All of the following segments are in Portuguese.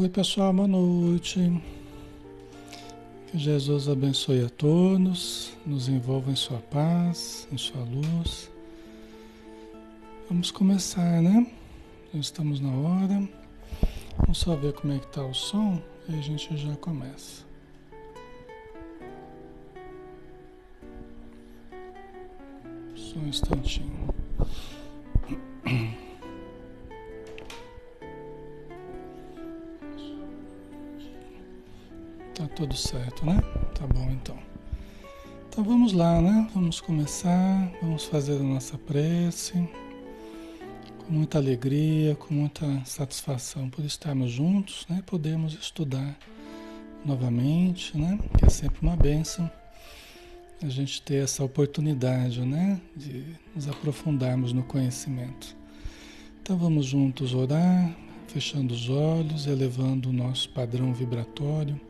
Oi, pessoal, boa noite. Que Jesus abençoe a todos, nos envolva em sua paz, em sua luz. Vamos começar, né? Já estamos na hora. Vamos só ver como é que tá o som e a gente já começa. Só um instantinho. Tudo certo, né? Tá bom então. Então vamos lá, né? Vamos começar, vamos fazer a nossa prece com muita alegria, com muita satisfação por estarmos juntos, né? Podemos estudar novamente, né? Que é sempre uma bênção a gente ter essa oportunidade, né? De nos aprofundarmos no conhecimento. Então vamos juntos orar, fechando os olhos, elevando o nosso padrão vibratório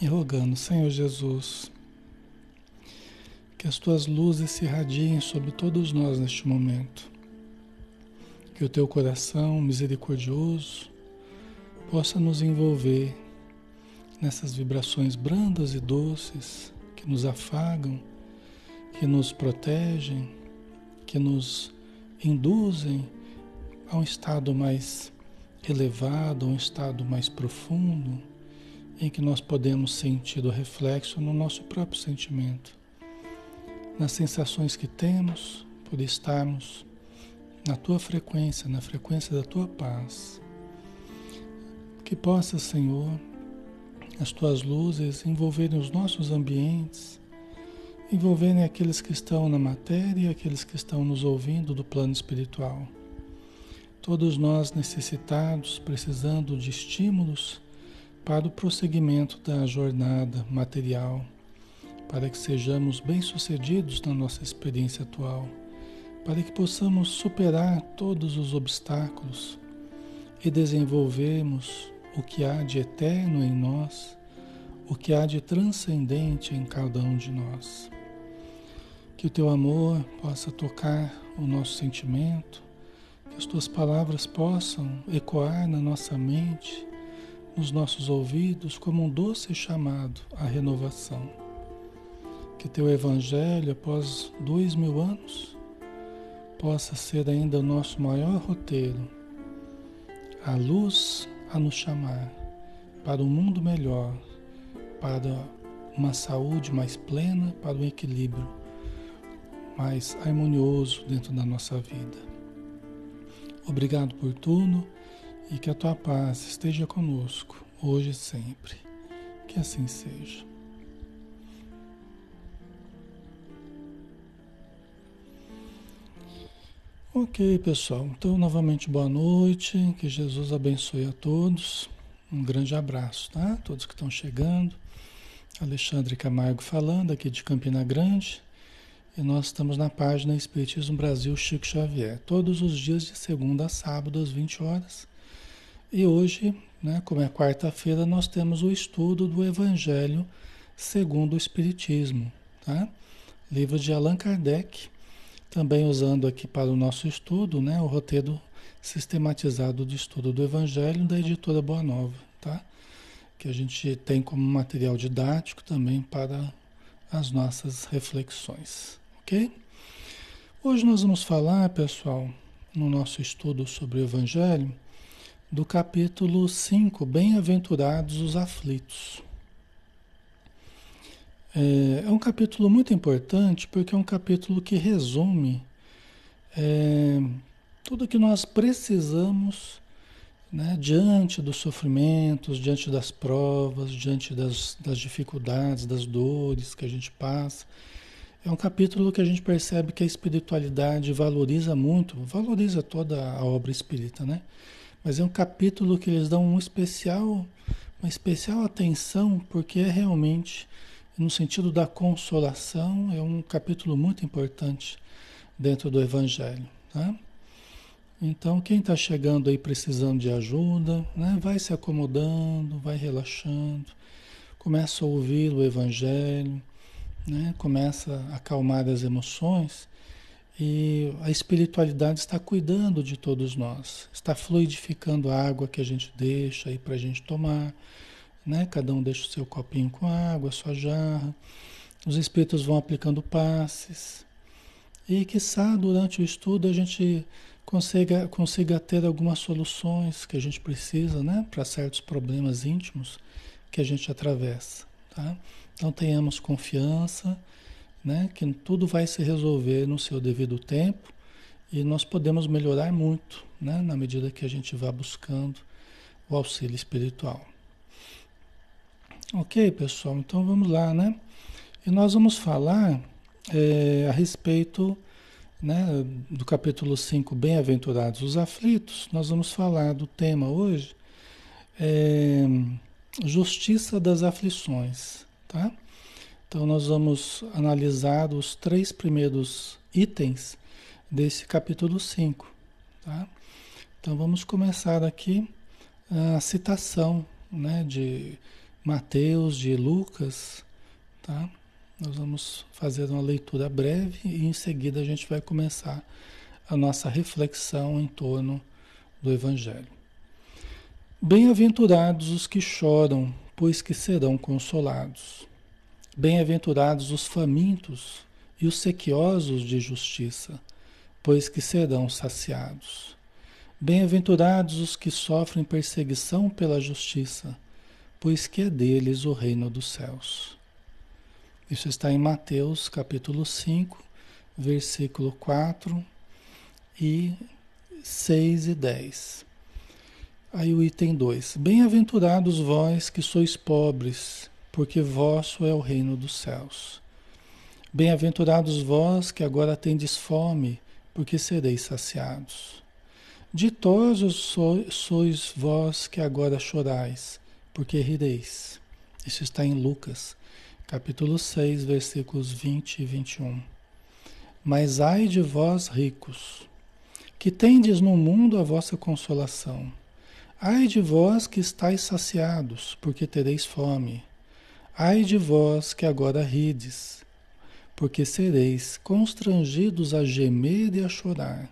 e rogando, Senhor Jesus, que as tuas luzes se irradiem sobre todos nós neste momento. Que o teu coração misericordioso possa nos envolver nessas vibrações brandas e doces que nos afagam, que nos protegem, que nos induzem a um estado mais elevado, a um estado mais profundo em que nós podemos sentir o reflexo no nosso próprio sentimento, nas sensações que temos por estarmos na tua frequência, na frequência da tua paz. Que possa, Senhor, as tuas luzes envolverem os nossos ambientes, envolverem aqueles que estão na matéria e aqueles que estão nos ouvindo do plano espiritual. Todos nós necessitados, precisando de estímulos para o prosseguimento da jornada material, para que sejamos bem-sucedidos na nossa experiência atual, para que possamos superar todos os obstáculos e desenvolvermos o que há de eterno em nós, o que há de transcendente em cada um de nós. Que o teu amor possa tocar o nosso sentimento, que as tuas palavras possam ecoar na nossa mente nos nossos ouvidos como um doce chamado à renovação. Que teu Evangelho, após dois mil anos, possa ser ainda o nosso maior roteiro, a luz a nos chamar para um mundo melhor, para uma saúde mais plena, para um equilíbrio mais harmonioso dentro da nossa vida. Obrigado por tudo e que a tua paz esteja conosco, hoje e sempre. Que assim seja. Ok, pessoal. Então, novamente, boa noite. Que Jesus abençoe a todos. Um grande abraço, tá? Todos que estão chegando. Alexandre Camargo falando aqui de Campina Grande. E nós estamos na página Espiritismo Brasil Chico Xavier. Todos os dias de segunda a sábado, às 20 horas e hoje, né, como é quarta-feira, nós temos o estudo do Evangelho segundo o Espiritismo, tá? Livro de Allan Kardec, também usando aqui para o nosso estudo, né, o roteiro sistematizado de estudo do Evangelho da editora Boa Nova, tá? Que a gente tem como material didático também para as nossas reflexões, ok? Hoje nós vamos falar, pessoal, no nosso estudo sobre o Evangelho, do capítulo 5, Bem-aventurados os aflitos. É, é, um capítulo muito importante porque é um capítulo que resume é, tudo que nós precisamos né, diante dos sofrimentos, diante das provas, diante das, das dificuldades, das dores que a gente passa. É um capítulo que a gente percebe que a espiritualidade valoriza muito, valoriza toda a obra espírita, né? Mas é um capítulo que eles dão um especial, uma especial atenção, porque é realmente, no sentido da consolação, é um capítulo muito importante dentro do Evangelho. Tá? Então, quem está chegando aí precisando de ajuda, né, vai se acomodando, vai relaxando, começa a ouvir o Evangelho, né, começa a acalmar as emoções E a espiritualidade está cuidando de todos nós, está fluidificando a água que a gente deixa aí para a gente tomar, né? Cada um deixa o seu copinho com água, a sua jarra. Os espíritos vão aplicando passes. E que durante o estudo a gente consiga, consiga ter algumas soluções que a gente precisa, né? Para certos problemas íntimos que a gente atravessa, tá? Então tenhamos confiança né? Que tudo vai se resolver no seu devido tempo e nós podemos melhorar muito, né? Na medida que a gente vá buscando o auxílio espiritual. Ok, pessoal, então vamos lá, né? E nós vamos falar é, a respeito né, do capítulo 5, Bem-aventurados os aflitos. Nós vamos falar do tema hoje, é, Justiça das aflições, tá? Então, nós vamos analisar os três primeiros itens desse capítulo 5. Tá? Então, vamos começar aqui a citação né, de Mateus, de Lucas. Tá? Nós vamos fazer uma leitura breve e em seguida a gente vai começar a nossa reflexão em torno do Evangelho. Bem-aventurados os que choram, pois que serão consolados. Bem-aventurados os famintos e os sequiosos de justiça, pois que serão saciados. Bem-aventurados os que sofrem perseguição pela justiça, pois que é deles o reino dos céus. Isso está em Mateus capítulo 5, versículo 4 e 6 e 10. Aí o item 2. Bem-aventurados vós que sois pobres, porque vosso é o reino dos céus. Bem-aventurados vós que agora tendes fome, porque sereis saciados. Ditosos sois vós que agora chorais, porque rireis. Isso está em Lucas, capítulo 6, versículos 20 e 21. Mas ai de vós ricos, que tendes no mundo a vossa consolação. Ai de vós que estáis saciados, porque tereis fome. Ai de vós que agora rides, porque sereis constrangidos a gemer e a chorar.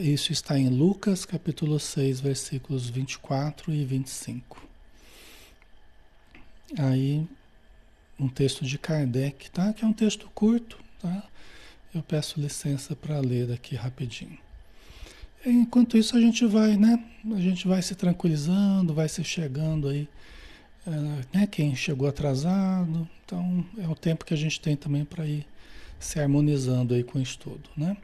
Isso está em Lucas capítulo 6, versículos 24 e 25. Aí, um texto de Kardec, tá? Que é um texto curto, tá? Eu peço licença para ler aqui rapidinho. Enquanto isso a gente vai, né? A gente vai se tranquilizando, vai se chegando aí né, quem chegou atrasado. Então é o tempo que a gente tem também para ir se harmonizando aí com o estudo. Né?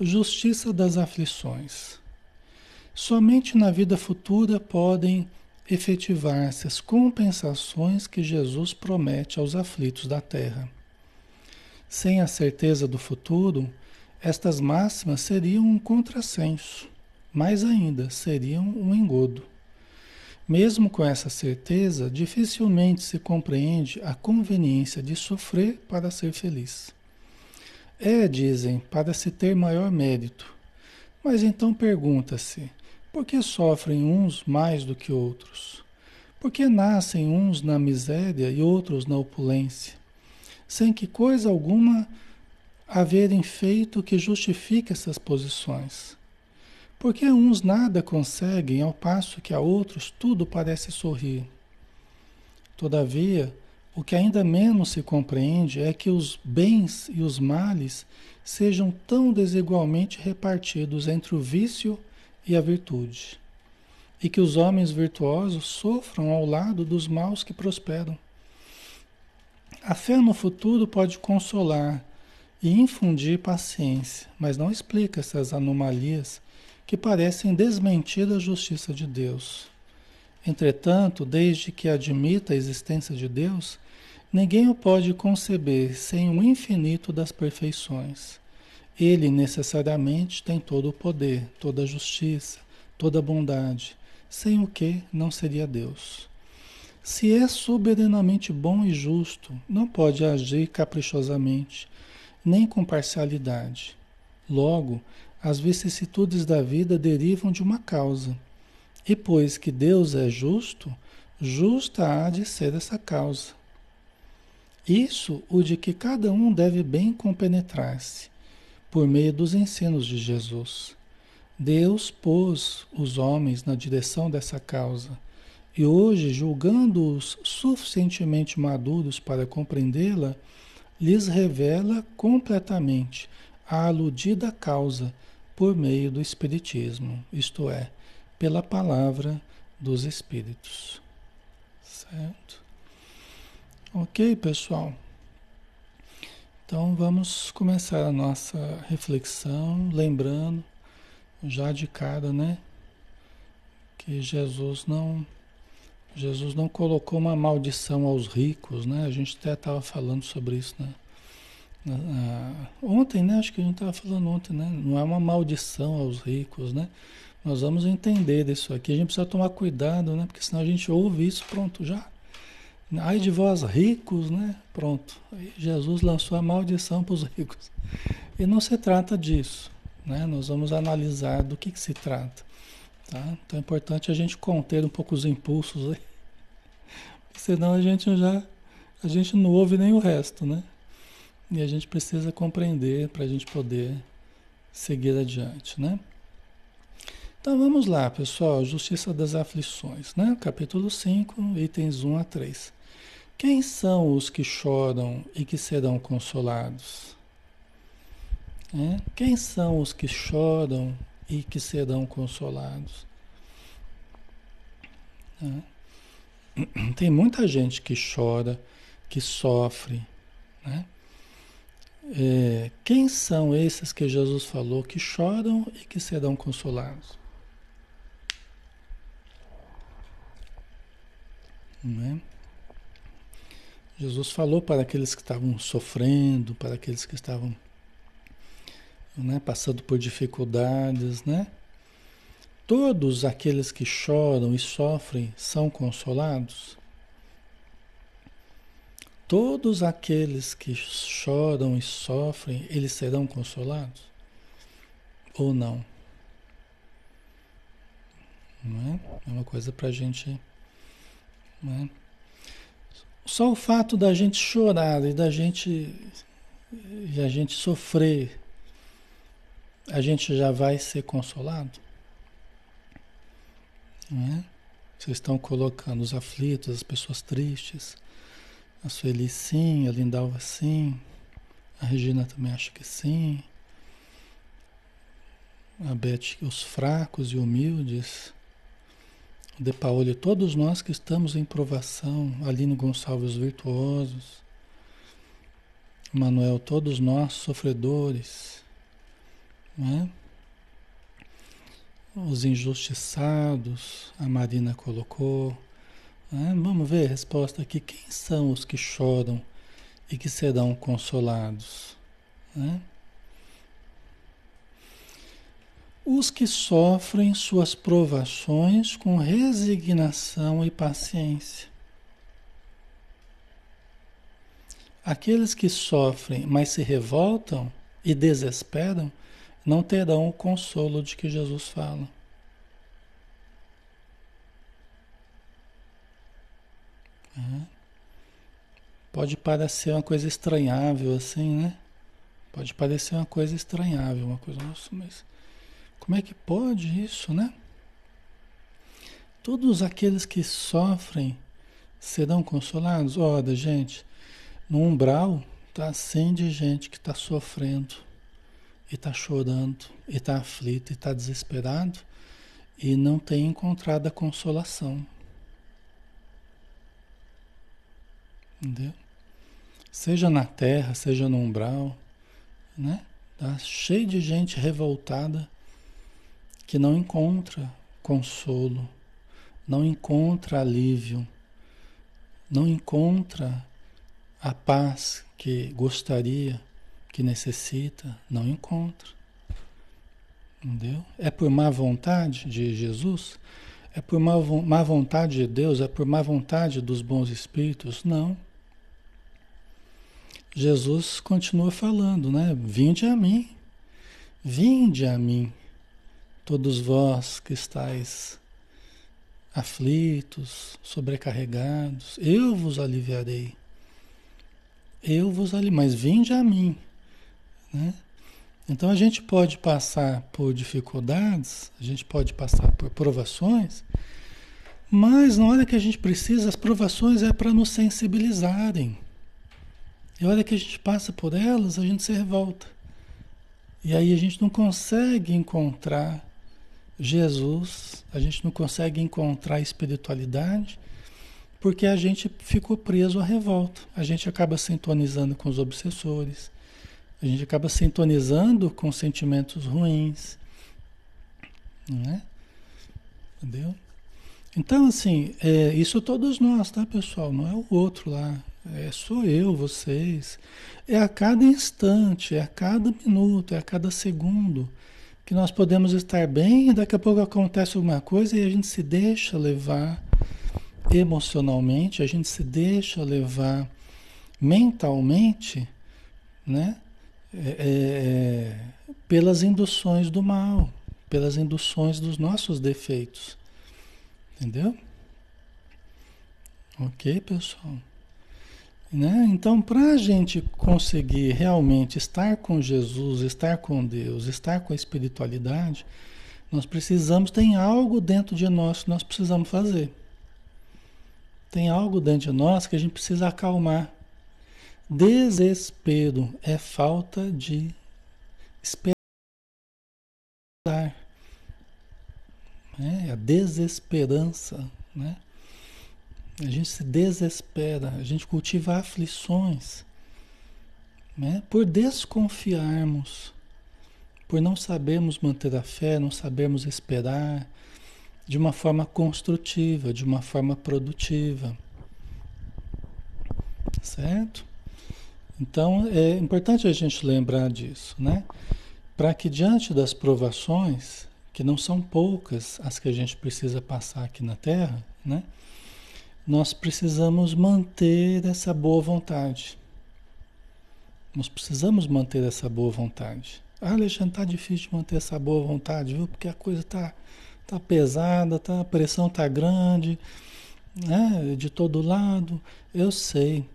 Justiça das aflições. Somente na vida futura podem efetivar-se as compensações que Jesus promete aos aflitos da terra. Sem a certeza do futuro, estas máximas seriam um contrassenso, mais ainda, seriam um engodo. Mesmo com essa certeza, dificilmente se compreende a conveniência de sofrer para ser feliz. É, dizem, para se ter maior mérito. Mas então pergunta-se: por que sofrem uns mais do que outros? Por que nascem uns na miséria e outros na opulência, sem que coisa alguma haverem feito que justifique essas posições? Porque uns nada conseguem, ao passo que a outros tudo parece sorrir. Todavia, o que ainda menos se compreende é que os bens e os males sejam tão desigualmente repartidos entre o vício e a virtude, e que os homens virtuosos sofram ao lado dos maus que prosperam. A fé no futuro pode consolar e infundir paciência, mas não explica essas anomalias que parecem desmentir a justiça de Deus. Entretanto, desde que admita a existência de Deus, ninguém o pode conceber sem o infinito das perfeições. Ele necessariamente tem todo o poder, toda a justiça, toda a bondade, sem o que não seria Deus. Se é soberanamente bom e justo, não pode agir caprichosamente, nem com parcialidade. Logo, as vicissitudes da vida derivam de uma causa. E pois que Deus é justo, justa há de ser essa causa. Isso o de que cada um deve bem compenetrar-se, por meio dos ensinos de Jesus. Deus pôs os homens na direção dessa causa e hoje, julgando-os suficientemente maduros para compreendê-la, lhes revela completamente a aludida causa por meio do Espiritismo, isto é, pela palavra dos Espíritos. Certo? Ok, pessoal? Então vamos começar a nossa reflexão, lembrando já de cara, né? Que Jesus não Jesus não colocou uma maldição aos ricos, né? A gente até estava falando sobre isso, né? Ontem, né? Acho que a gente estava falando ontem, né? Não é uma maldição aos ricos, né? Nós vamos entender disso aqui. A gente precisa tomar cuidado, né? Porque senão a gente ouve isso, pronto, já. Ai de vós ricos, né? Pronto. Aí Jesus lançou a maldição para os ricos. E não se trata disso, né? Nós vamos analisar do que, que se trata. Tá? Então é importante a gente conter um pouco os impulsos aí. Senão a gente já a gente não ouve nem o resto, né? E a gente precisa compreender para a gente poder seguir adiante, né? Então vamos lá, pessoal. Justiça das aflições, né? Capítulo 5, itens 1 a 3. Quem são os que choram e que serão consolados? É? Quem são os que choram e que serão consolados? É. Tem muita gente que chora, que sofre, né? É, quem são esses que Jesus falou que choram e que serão consolados? Né? Jesus falou para aqueles que estavam sofrendo, para aqueles que estavam né, passando por dificuldades, né? Todos aqueles que choram e sofrem são consolados? Todos aqueles que choram e sofrem, eles serão consolados? Ou não? Não é? É uma coisa para a gente. É? Só o fato da gente chorar e da gente, e a gente sofrer, a gente já vai ser consolado? Não é? Vocês estão colocando os aflitos, as pessoas tristes a Sueli sim, a Lindalva sim, a Regina também acha que sim. A Beth, os fracos e humildes. O De Paoli, todos nós que estamos em provação. Aline Gonçalves, virtuosos. Manuel, todos nós sofredores. Né? Os injustiçados, a Marina colocou né? Vamos ver a resposta aqui. Quem são os que choram e que serão consolados? Né? Os que sofrem suas provações com resignação e paciência. Aqueles que sofrem, mas se revoltam e desesperam, não terão o consolo de que Jesus fala. Uhum. Pode parecer uma coisa estranhável assim, né? Pode parecer uma coisa estranhável, uma coisa, nossa, mas como é que pode isso, né? Todos aqueles que sofrem serão consolados? Olha, gente, no umbral está assim de gente que está sofrendo, e está chorando, e está aflito, e está desesperado, e não tem encontrado a consolação. Entendeu? Seja na terra, seja no umbral, né? Tá cheio de gente revoltada que não encontra consolo, não encontra alívio, não encontra a paz que gostaria, que necessita, não encontra. Entendeu? É por má vontade de Jesus? É por má, má vontade de Deus? É por má vontade dos bons espíritos? Não. Jesus continua falando, né? Vinde a mim, vinde a mim, todos vós que estáis aflitos, sobrecarregados, eu vos aliviarei. Eu vos aliviarei, mas vinde a mim, né? Então a gente pode passar por dificuldades, a gente pode passar por provações, mas na hora que a gente precisa, as provações é para nos sensibilizarem. E a hora que a gente passa por elas, a gente se revolta. E aí a gente não consegue encontrar Jesus, a gente não consegue encontrar espiritualidade, porque a gente ficou preso à revolta. A gente acaba sintonizando com os obsessores, a gente acaba sintonizando com sentimentos ruins, né? Entendeu? Então, assim, é, isso todos nós, tá, pessoal? Não é o outro lá. É, sou eu, vocês. É a cada instante, é a cada minuto, é a cada segundo que nós podemos estar bem e daqui a pouco acontece alguma coisa e a gente se deixa levar emocionalmente, a gente se deixa levar mentalmente, né? É, é, é, pelas induções do mal, pelas induções dos nossos defeitos. Entendeu? Ok, pessoal? Né? Então, para a gente conseguir realmente estar com Jesus, estar com Deus, estar com a espiritualidade, nós precisamos, tem algo dentro de nós que nós precisamos fazer. Tem algo dentro de nós que a gente precisa acalmar. Desespero é falta de esperar. Né? É a desesperança, né? A gente se desespera, a gente cultiva aflições, né? Por desconfiarmos, por não sabermos manter a fé, não sabermos esperar de uma forma construtiva, de uma forma produtiva. Certo? Então é importante a gente lembrar disso, né? Para que diante das provações, que não são poucas as que a gente precisa passar aqui na Terra, né? Nós precisamos manter essa boa vontade. Nós precisamos manter essa boa vontade. Ah, Alexandre, tá difícil de manter essa boa vontade, viu? Porque a coisa tá, tá pesada, tá, a pressão tá grande, né? De todo lado. Eu sei.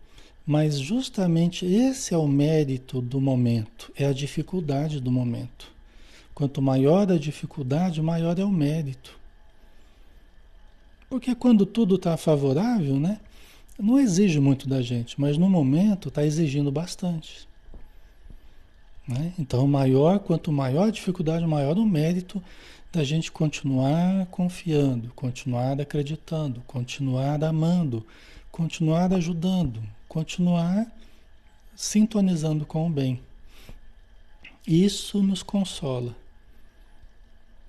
Mas justamente esse é o mérito do momento, é a dificuldade do momento. Quanto maior a dificuldade, maior é o mérito. Porque quando tudo está favorável, né? Não exige muito da gente, mas no momento está exigindo bastante. Né? Então, maior, quanto maior a dificuldade, maior o mérito da gente continuar confiando, continuar acreditando, continuar amando, continuar ajudando, continuar sintonizando com o bem. Isso nos consola.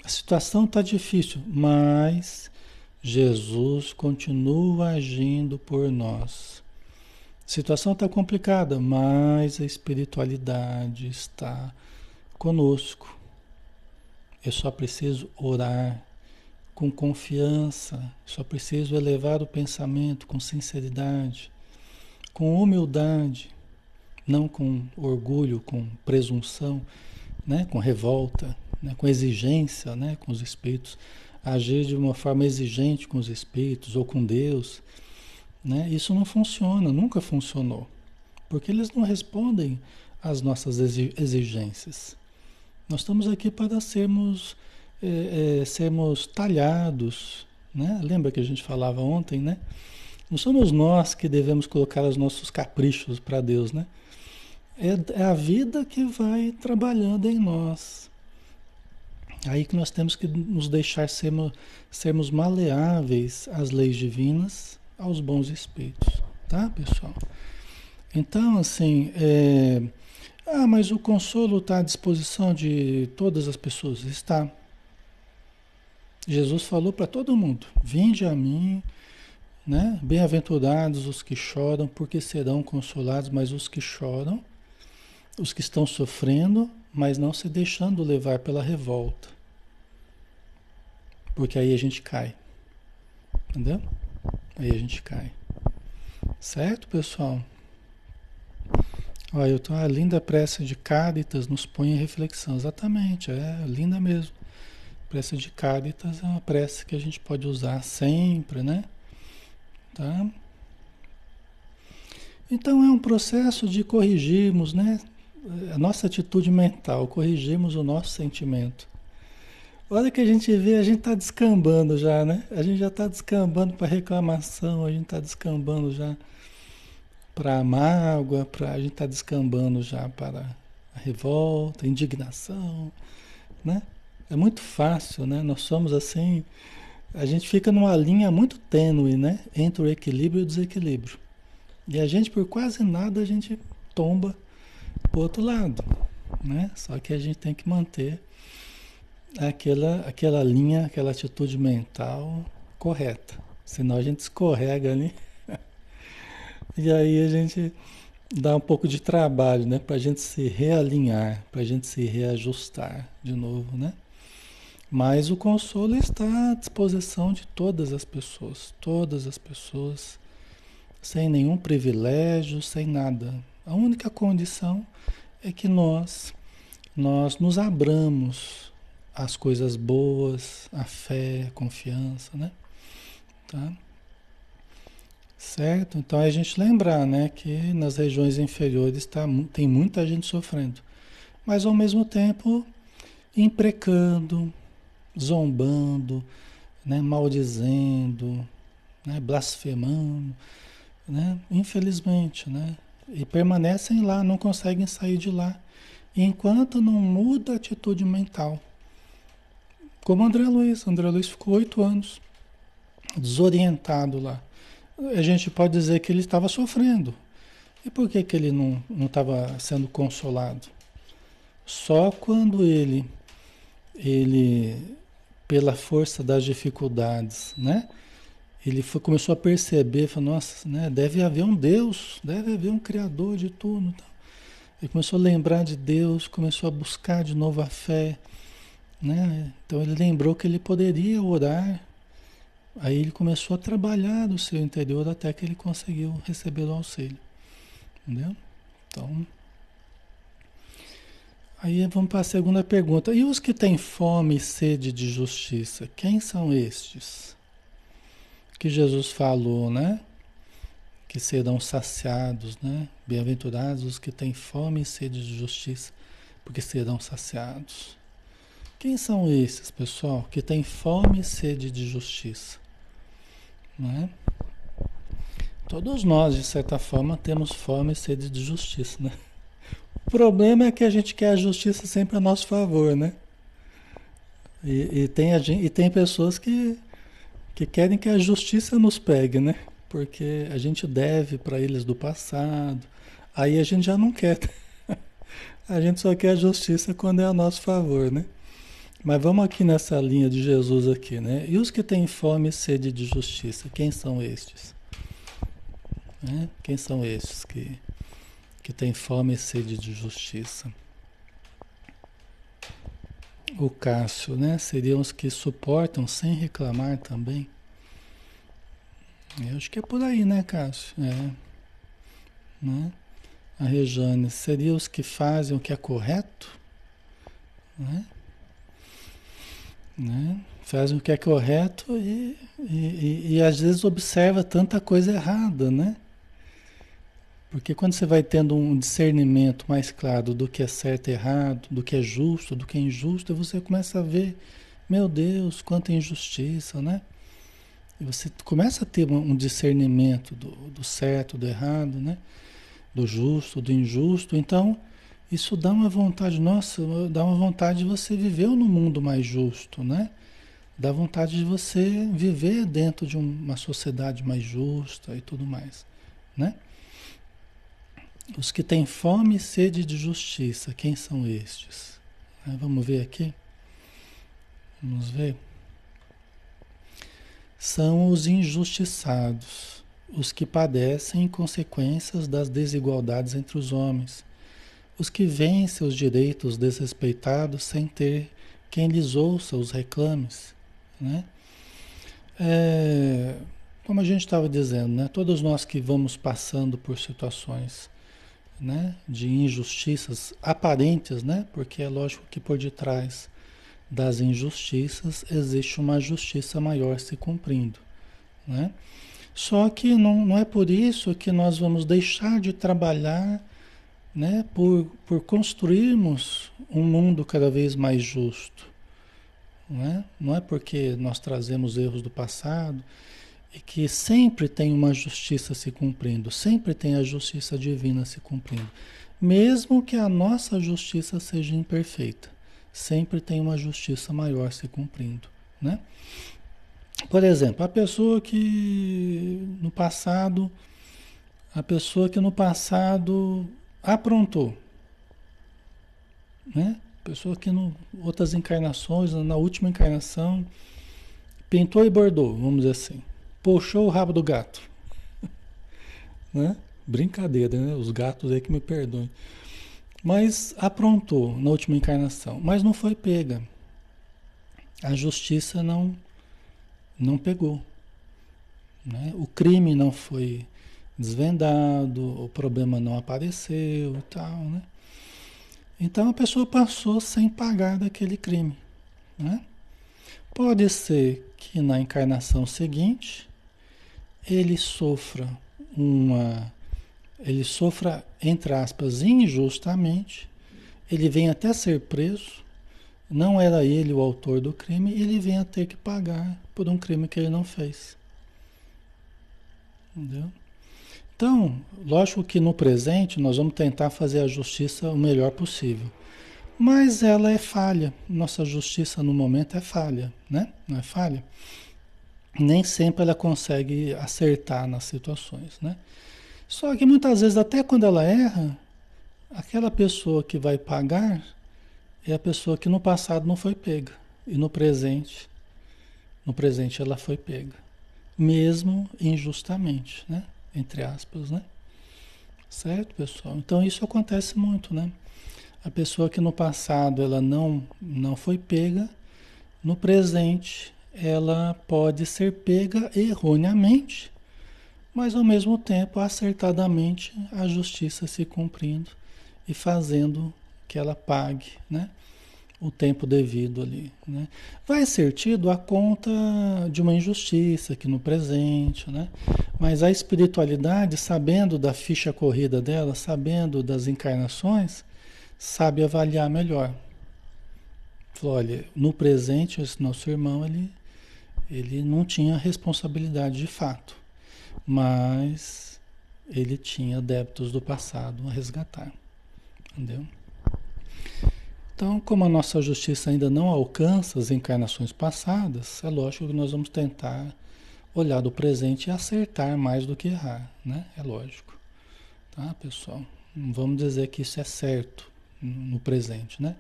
A situação está difícil, mas Jesus continua agindo por nós. A situação está complicada, mas a espiritualidade está conosco. Eu só preciso orar com confiança, só preciso elevar o pensamento com sinceridade, com humildade, não com orgulho, com presunção, né? com revolta, né? com exigência né? com os espíritos, agir de uma forma exigente com os espíritos ou com Deus. Né? Isso não funciona, nunca funcionou, porque eles não respondem às nossas exigências. Nós estamos aqui para sermos, é, é, sermos talhados. Né? Lembra que a gente falava ontem, né? Não somos nós que devemos colocar os nossos caprichos para Deus, né? É, é a vida que vai trabalhando em nós. Aí que nós temos que nos deixar sermos, sermos maleáveis às leis divinas, aos bons espíritos, tá, pessoal? Então, assim, é... ah, mas o consolo está à disposição de todas as pessoas. Está. Jesus falou para todo mundo: Vinde a mim, né? Bem-aventurados os que choram, porque serão consolados, mas os que choram, os que estão sofrendo, mas não se deixando levar pela revolta. Porque aí a gente cai. Entendeu? Aí a gente cai. Certo, pessoal? Olha, eu tô, a linda prece de Cáritas nos põe em reflexão. Exatamente, é linda mesmo. Prece de Cáritas é uma prece que a gente pode usar sempre, né? Tá? Então é um processo de corrigirmos, né? A nossa atitude mental, corrigimos o nosso sentimento. A hora que a gente vê, a gente está descambando já, né? A gente já está descambando para reclamação, a gente está descambando já para a mágoa, pra, a gente está descambando já para a revolta, indignação, né? É muito fácil, né? Nós somos assim, a gente fica numa linha muito tênue, né? Entre o equilíbrio e o desequilíbrio. E a gente, por quase nada, a gente tomba o outro lado, né? Só que a gente tem que manter aquela, aquela linha, aquela atitude mental correta. Senão a gente escorrega ali. e aí a gente dá um pouco de trabalho, né? Para a gente se realinhar, para a gente se reajustar de novo, né? Mas o consolo está à disposição de todas as pessoas, todas as pessoas, sem nenhum privilégio, sem nada. A única condição é que nós nós nos abramos as coisas boas, a fé, a confiança, né? Tá? Certo? Então é a gente lembrar, né, que nas regiões inferiores tá, tem muita gente sofrendo, mas ao mesmo tempo imprecando, zombando, né, maldizendo, né, blasfemando, né, infelizmente, né, e permanecem lá, não conseguem sair de lá, enquanto não muda a atitude mental. Como André Luiz. André Luiz ficou oito anos desorientado lá. A gente pode dizer que ele estava sofrendo. E por que, que ele não estava sendo consolado? Só quando ele, ele, pela força das dificuldades, né? Ele foi, começou a perceber, falou, nossa, né, deve haver um Deus, deve haver um Criador de tudo. Ele começou a lembrar de Deus, começou a buscar de novo a fé. Né? Então ele lembrou que ele poderia orar. Aí ele começou a trabalhar no seu interior até que ele conseguiu receber o auxílio. Entendeu? Então. Aí vamos para a segunda pergunta. E os que têm fome e sede de justiça, quem são estes? Que Jesus falou, né? Que serão saciados, né? Bem-aventurados os que têm fome e sede de justiça, porque serão saciados. Quem são esses, pessoal, que têm fome e sede de justiça? Não é? Todos nós, de certa forma, temos fome e sede de justiça, né? O problema é que a gente quer a justiça sempre a nosso favor, né? E, e tem, a, e tem pessoas que, que querem que a justiça nos pegue, né? Porque a gente deve para eles do passado. Aí a gente já não quer. A gente só quer a justiça quando é a nosso favor, né? Mas vamos aqui nessa linha de Jesus aqui, né? E os que têm fome e sede de justiça, quem são estes? Né? Quem são estes que, que têm fome e sede de justiça? O Cássio, né? Seriam os que suportam sem reclamar também? Eu acho que é por aí, né, Cássio? É. Né? A Rejane, seriam os que fazem o que é correto? Né? Né? Faz o que é correto e, e, e, e, às vezes observa tanta coisa errada, né? Porque quando você vai tendo um discernimento mais claro do que é certo e errado, do que é justo, do que é injusto, você começa a ver, meu Deus, quanta injustiça, né? E você começa a ter um discernimento do, do certo, do errado, né? Do justo, do injusto. Então, isso dá uma vontade, nossa, dá uma vontade de você viver no mundo mais justo, né? Dá vontade de você viver dentro de uma sociedade mais justa e tudo mais, né? Os que têm fome e sede de justiça, quem são estes? Vamos ver aqui. Vamos ver. São os injustiçados, os que padecem consequências das desigualdades entre os homens os que veem seus direitos desrespeitados sem ter quem lhes ouça os reclames, né? É, como a gente estava dizendo, né? Todos nós que vamos passando por situações, né? De injustiças aparentes, né? Porque é lógico que por detrás das injustiças existe uma justiça maior se cumprindo, né? Só que não, não é por isso que nós vamos deixar de trabalhar né, por, por construirmos um mundo cada vez mais justo. Não é? não é porque nós trazemos erros do passado e que sempre tem uma justiça se cumprindo, sempre tem a justiça divina se cumprindo. Mesmo que a nossa justiça seja imperfeita, sempre tem uma justiça maior se cumprindo. Né? Por exemplo, a pessoa que no passado, a pessoa que no passado aprontou, né? Pessoa que em outras encarnações, na última encarnação, pintou e bordou, vamos dizer assim. Puxou o rabo do gato. né? Brincadeira, né? Os gatos aí que me perdoem. Mas aprontou na última encarnação, mas não foi pega. A justiça não não pegou. Né? O crime não foi desvendado, o problema não apareceu e tal, né? Então a pessoa passou sem pagar daquele crime, né? Pode ser que na encarnação seguinte ele sofra uma ele sofra entre aspas injustamente, ele venha até ser preso, não era ele o autor do crime, ele venha ter que pagar por um crime que ele não fez. Entendeu? Então, lógico que no presente nós vamos tentar fazer a justiça o melhor possível. Mas ela é falha. Nossa justiça no momento é falha, né? Não é falha? Nem sempre ela consegue acertar nas situações, né? Só que muitas vezes, até quando ela erra, aquela pessoa que vai pagar é a pessoa que no passado não foi pega. E no presente, no presente ela foi pega. Mesmo injustamente, né? entre aspas, né? Certo, pessoal? Então isso acontece muito, né? A pessoa que no passado ela não não foi pega, no presente ela pode ser pega erroneamente, mas ao mesmo tempo acertadamente a justiça se cumprindo e fazendo que ela pague, né? o tempo devido ali. Né? Vai ser tido a conta de uma injustiça aqui no presente, né? mas a espiritualidade, sabendo da ficha corrida dela, sabendo das encarnações, sabe avaliar melhor. Falou, olha, no presente, esse nosso irmão, ele, ele não tinha responsabilidade de fato, mas ele tinha débitos do passado a resgatar. Entendeu? Então, como a nossa justiça ainda não alcança as encarnações passadas, é lógico que nós vamos tentar olhar do presente e acertar mais do que errar, né? É lógico. Tá, pessoal? Não vamos dizer que isso é certo no presente, né?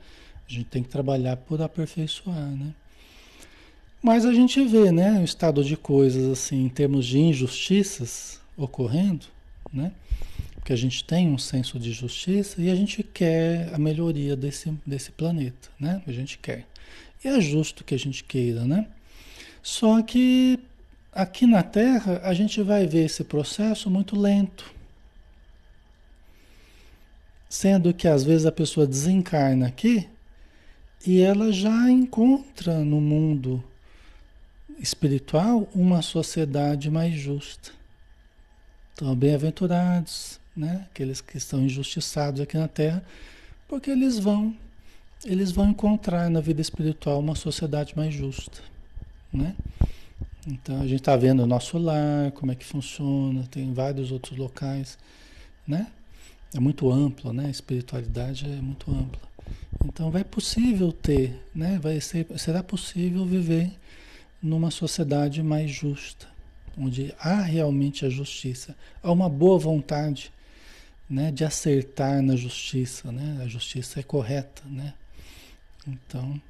A gente tem que trabalhar por aperfeiçoar, né? Mas a gente vê, né, o estado de coisas assim, em termos de injustiças ocorrendo, né? Porque a gente tem um senso de justiça e a gente quer a melhoria desse, desse planeta, né? A gente quer. E é justo que a gente queira, né? Só que aqui na Terra a gente vai ver esse processo muito lento. Sendo que às vezes a pessoa desencarna aqui e ela já encontra no mundo espiritual uma sociedade mais justa. Então, bem-aventurados, né? Aqueles que estão injustiçados aqui na Terra, porque eles vão eles vão encontrar na vida espiritual uma sociedade mais justa, né? Então a gente está vendo o nosso lar, como é que funciona, tem vários outros locais, né? É muito amplo, né? A espiritualidade é muito ampla. Então vai possível ter, né? Vai ser, será possível viver numa sociedade mais justa, onde há realmente a justiça, há uma boa vontade né, de acertar na justiça, né? A justiça é correta, né? Então,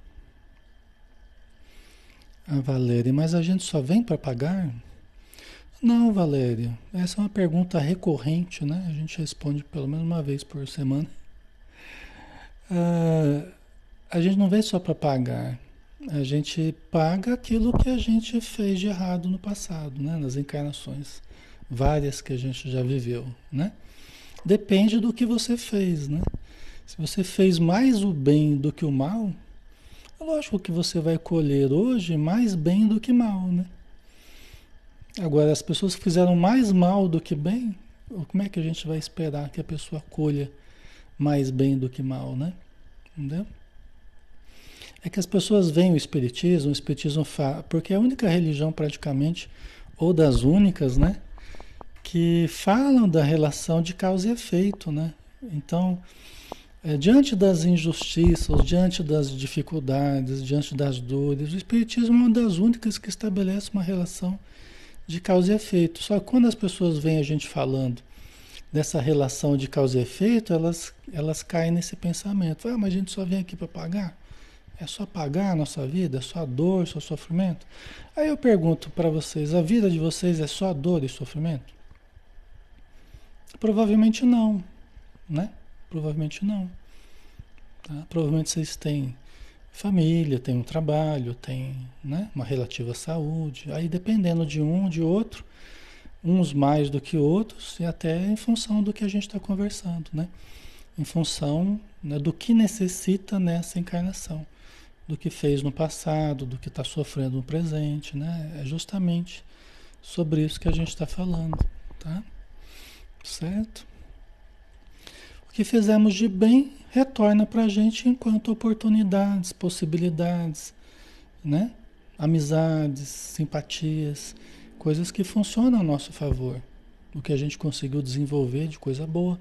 a Valéria, mas a gente só vem para pagar? Não, Valéria, essa é uma pergunta recorrente, né? A gente responde pelo menos uma vez por semana. Ah, a gente não vem só para pagar, a gente paga aquilo que a gente fez de errado no passado, né? Nas encarnações, várias que a gente já viveu, né? Depende do que você fez, né? Se você fez mais o bem do que o mal, é lógico que você vai colher hoje mais bem do que mal, né? Agora, as pessoas que fizeram mais mal do que bem, como é que a gente vai esperar que a pessoa colha mais bem do que mal, né? Entendeu? É que as pessoas veem o Espiritismo, o Espiritismo fa... porque é a única religião praticamente, ou das únicas, né? Que falam da relação de causa e efeito, né? Então, é, diante das injustiças, diante das dificuldades, diante das dores, o Espiritismo é uma das únicas que estabelece uma relação de causa e efeito. Só que quando as pessoas veem a gente falando dessa relação de causa e efeito, elas, elas caem nesse pensamento. Ah, mas a gente só vem aqui para pagar? É só pagar a nossa vida? É só dor, só sofrimento? Aí eu pergunto para vocês, a vida de vocês é só dor e sofrimento? Provavelmente não, né? Provavelmente não. Tá? Provavelmente vocês têm família, têm um trabalho, têm né, uma relativa saúde. Aí dependendo de um, de outro, uns mais do que outros, e até em função do que a gente está conversando, né? Em função né, do que necessita nessa encarnação, do que fez no passado, do que está sofrendo no presente, né? É justamente sobre isso que a gente está falando, tá? Certo? O que fizemos de bem retorna para a gente enquanto oportunidades, possibilidades, né? Amizades, simpatias coisas que funcionam a nosso favor, o que a gente conseguiu desenvolver de coisa boa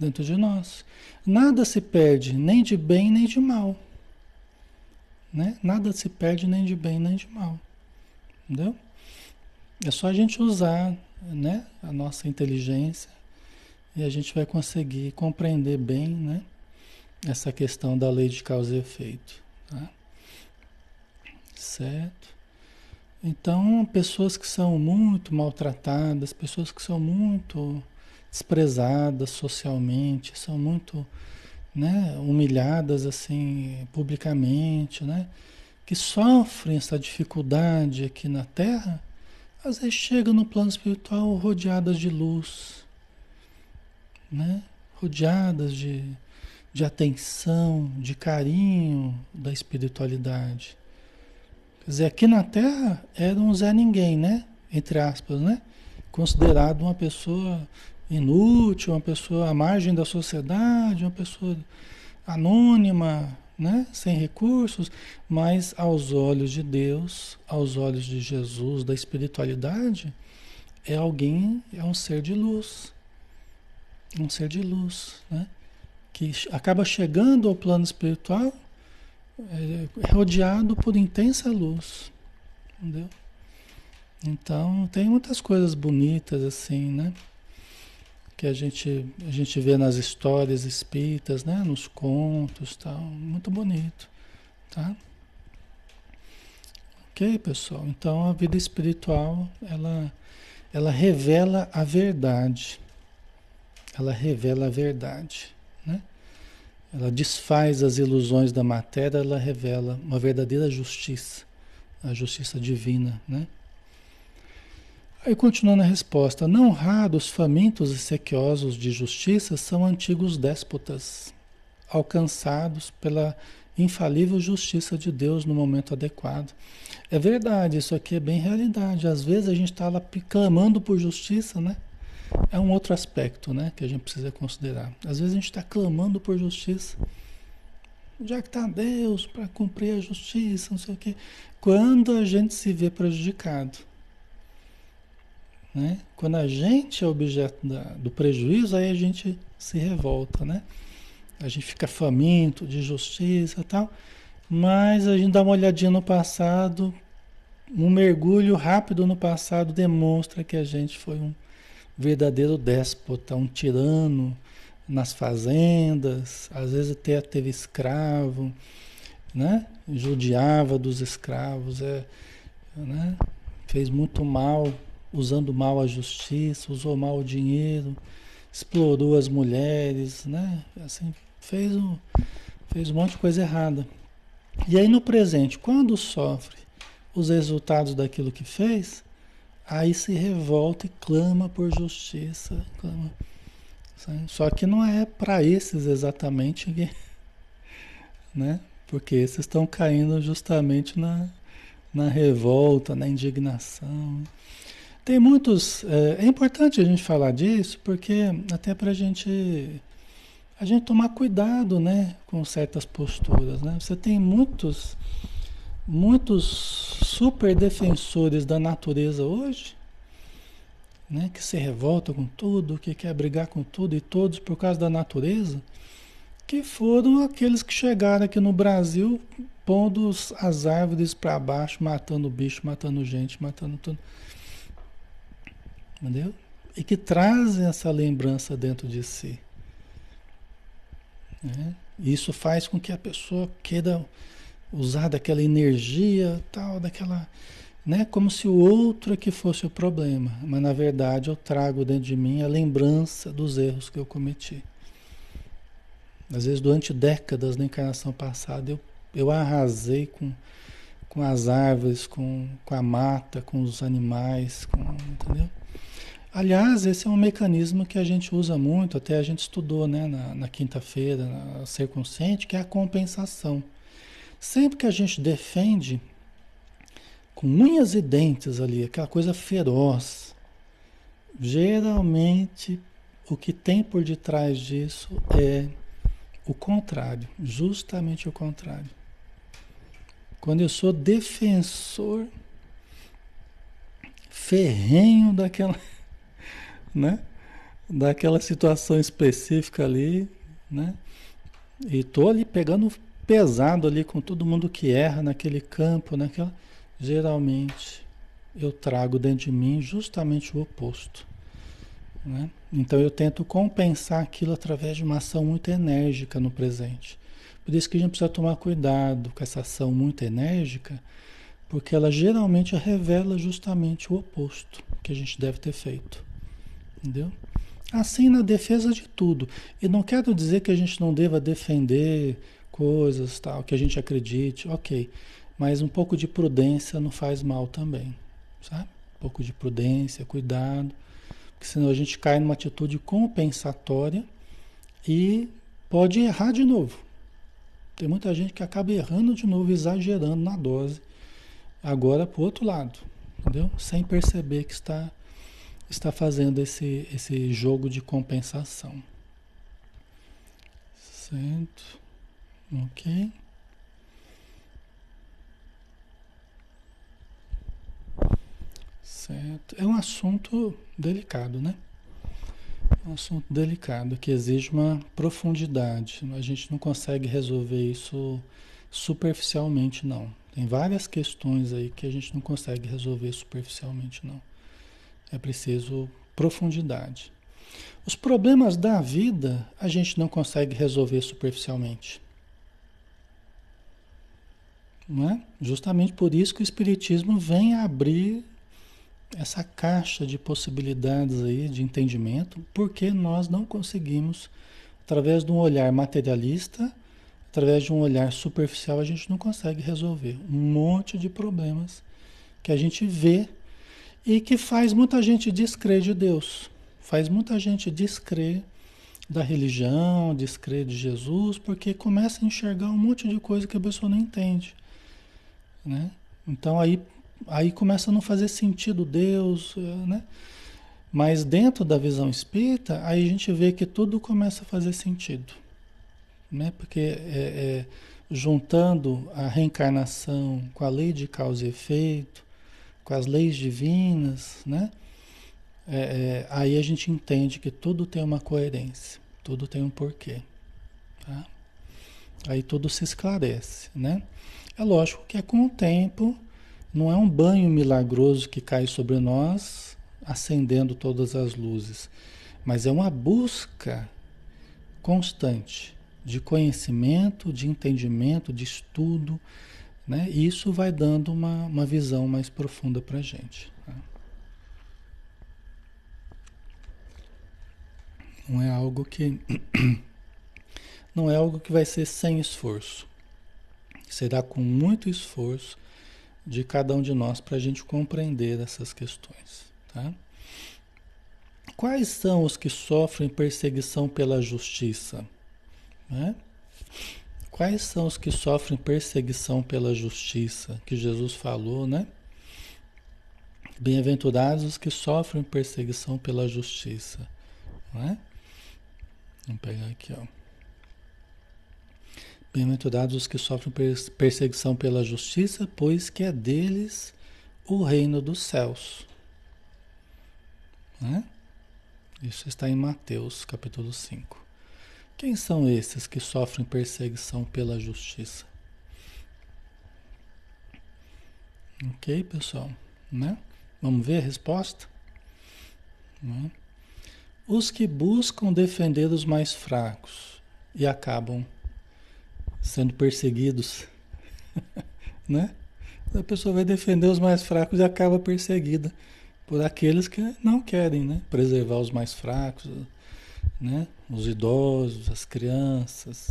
dentro de nós. Nada se perde, nem de bem nem de mal. Né? Nada se perde nem de bem nem de mal. Entendeu? É só a gente usar né, a nossa inteligência e a gente vai conseguir compreender bem né, essa questão da lei de causa e efeito. Tá? Certo? Então, pessoas que são muito maltratadas, pessoas que são muito desprezadas socialmente, são muito né, humilhadas assim publicamente, né, que sofrem essa dificuldade aqui na Terra, às vezes chegam no plano espiritual rodeadas de luz, né, rodeadas de, de atenção, de carinho da espiritualidade. Quer dizer, aqui na Terra era um Zé Ninguém, né? Entre aspas, né? Considerado uma pessoa inútil, uma pessoa à margem da sociedade, uma pessoa anônima, né? Sem recursos, mas aos olhos de Deus, aos olhos de Jesus, da espiritualidade, é alguém, é um ser de luz. Um ser de luz, né? Que acaba chegando ao plano espiritual é rodeado por intensa luz, entendeu? Então tem muitas coisas bonitas assim, né? Que a gente, a gente vê nas histórias espíritas, né? Nos contos tal, muito bonito, tá? Ok, pessoal? Então a vida espiritual, ela, ela revela a verdade. Ela revela a verdade, né? Ela desfaz as ilusões da matéria, ela revela uma verdadeira justiça, a justiça divina, né? Aí continuando a resposta, não raros famintos e sequiosos de justiça são antigos déspotas, alcançados pela infalível justiça de Deus no momento adequado. É verdade, isso aqui é bem realidade. Às vezes a gente está lá clamando por justiça, né? é um outro aspecto né, que a gente precisa considerar. Às vezes a gente está clamando por justiça. Já que está Deus para cumprir a justiça, não sei o quê. Quando a gente se vê prejudicado. Né? Quando a gente é objeto da, do prejuízo, aí a gente se revolta, né? A gente fica faminto de justiça e tal. Mas a gente dá uma olhadinha no passado, um mergulho rápido no passado demonstra que a gente foi um, verdadeiro déspota, um tirano nas fazendas, às vezes até teve escravo, né? Judiava dos escravos, é, né? fez muito mal, usando mal a justiça, usou mal o dinheiro, explorou as mulheres, né? Assim, fez um, fez um monte de coisa errada. E aí no presente, quando sofre os resultados daquilo que fez, aí se revolta e clama por justiça. Clama. Só que não é para esses exatamente, né? porque esses estão caindo justamente na, na revolta, na indignação. Tem muitos. É, é importante a gente falar disso, porque até para a gente a gente tomar cuidado, né, com certas posturas, né? Você tem muitos muitos super defensores da natureza hoje, né, que se revoltam com tudo, que quer brigar com tudo e todos por causa da natureza, que foram aqueles que chegaram aqui no Brasil pondo as árvores para baixo, matando bicho, matando gente, matando tudo. Entendeu? E que trazem essa lembrança dentro de si. Né? Isso faz com que a pessoa queira usar daquela energia, tal, daquela, né, como se o outro é que fosse o problema, mas na verdade eu trago dentro de mim a lembrança dos erros que eu cometi. Às vezes durante décadas na encarnação passada eu, eu arrasei com, com as árvores, com, com a mata, com os animais, com, entendeu? Aliás, esse é um mecanismo que a gente usa muito, até a gente estudou né, na, na quinta-feira, na Ser Consciente, que é a compensação. Sempre que a gente defende com unhas e dentes ali, aquela coisa feroz, geralmente o que tem por detrás disso é o contrário, justamente o contrário. Quando eu sou defensor ferrenho daquela, né? Daquela situação específica ali, né? E tô ali pegando pesado ali com todo mundo que erra naquele campo, naquela, geralmente eu trago dentro de mim justamente o oposto. Né? Então eu tento compensar aquilo através de uma ação muito enérgica no presente. Por isso que a gente precisa tomar cuidado com essa ação muito enérgica, porque ela geralmente revela justamente o oposto que a gente deve ter feito. Entendeu? Assim na defesa de tudo. E não quero dizer que a gente não deva defender coisas, tal, que a gente acredite, ok. Mas um pouco de prudência não faz mal também, sabe? Um pouco de prudência, cuidado, porque senão a gente cai numa atitude compensatória e pode errar de novo. Tem muita gente que acaba errando de novo, exagerando na dose, agora para o outro lado, entendeu? Sem perceber que está, está fazendo esse, esse jogo de compensação. Certo? Ok. Certo. É um assunto delicado, né? É um assunto delicado que exige uma profundidade. A gente não consegue resolver isso superficialmente, não. Tem várias questões aí que a gente não consegue resolver superficialmente, não. É preciso profundidade. Os problemas da vida a gente não consegue resolver superficialmente. Não é? Justamente por isso que o Espiritismo vem abrir essa caixa de possibilidades aí de entendimento, porque nós não conseguimos, através de um olhar materialista, através de um olhar superficial, a gente não consegue resolver um monte de problemas que a gente vê e que faz muita gente descrer de Deus, faz muita gente descrer da religião, descrer de Jesus, porque começa a enxergar um monte de coisa que a pessoa não entende. Né? Então aí, aí começa a não fazer sentido Deus, né? Mas dentro da visão espírita, aí a gente vê que tudo começa a fazer sentido. Né? Porque é, é, juntando a reencarnação com a lei de causa e efeito, com as leis divinas, né? É, é, aí a gente entende que tudo tem uma coerência, tudo tem um porquê. Tá? Aí tudo se esclarece, né? É lógico que é com o tempo, não é um banho milagroso que cai sobre nós, acendendo todas as luzes, mas é uma busca constante de conhecimento, de entendimento, de estudo, né? Isso vai dando uma, uma visão mais profunda para a gente. Tá? Não é algo que não é algo que vai ser sem esforço. Será com muito esforço de cada um de nós para a gente compreender essas questões. Tá? Quais são os que sofrem perseguição pela justiça? Né? Quais são os que sofrem perseguição pela justiça que Jesus falou, né? Bem-aventurados os que sofrem perseguição pela justiça. Né? Vamos pegar aqui, ó. Bem-aventurados os que sofrem perseguição pela justiça, pois que é deles o reino dos céus. Né? Isso está em Mateus capítulo 5. Quem são esses que sofrem perseguição pela justiça? Ok, pessoal? Né? Vamos ver a resposta? Né? Os que buscam defender os mais fracos e acabam sendo perseguidos, né? A pessoa vai defender os mais fracos e acaba perseguida por aqueles que não querem, né? Preservar os mais fracos, né? Os idosos, as crianças,